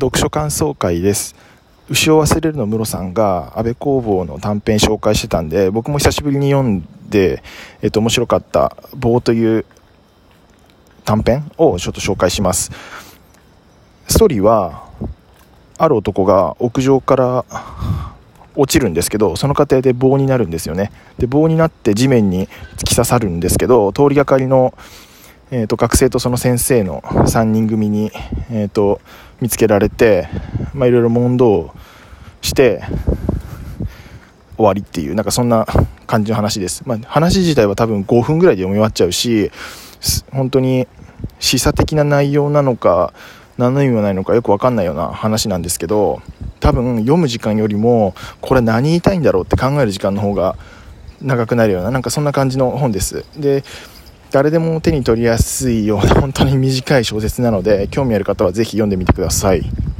読書感想会です。牛を忘れるのムロさんが安倍工房の短編紹介してたんで僕も久しぶりに読んで、えっと、面白かった「棒」という短編をちょっと紹介します。ストーリーはある男が屋上から落ちるんですけどその過程で棒になるんですよね。で棒になって地面に突き刺さるんですけど通りがかりの、えーと、学生とその先生の3人組に、えーと、見つけられて、まあ、いろいろ問答して終わりっていうなんかそんな感じの話です、まあ、話自体は多分5分ぐらいで読み終わっちゃうし本当に示唆的な内容なのか何の意味もないのかよく分かんないような話なんですけど多分読む時間よりもこれ何言いたいんだろうって考える時間の方が長くなるようななんかそんな感じの本です。で誰でも手に取りやすいような本当に短い小説なので興味ある方はぜひ読んでみてください。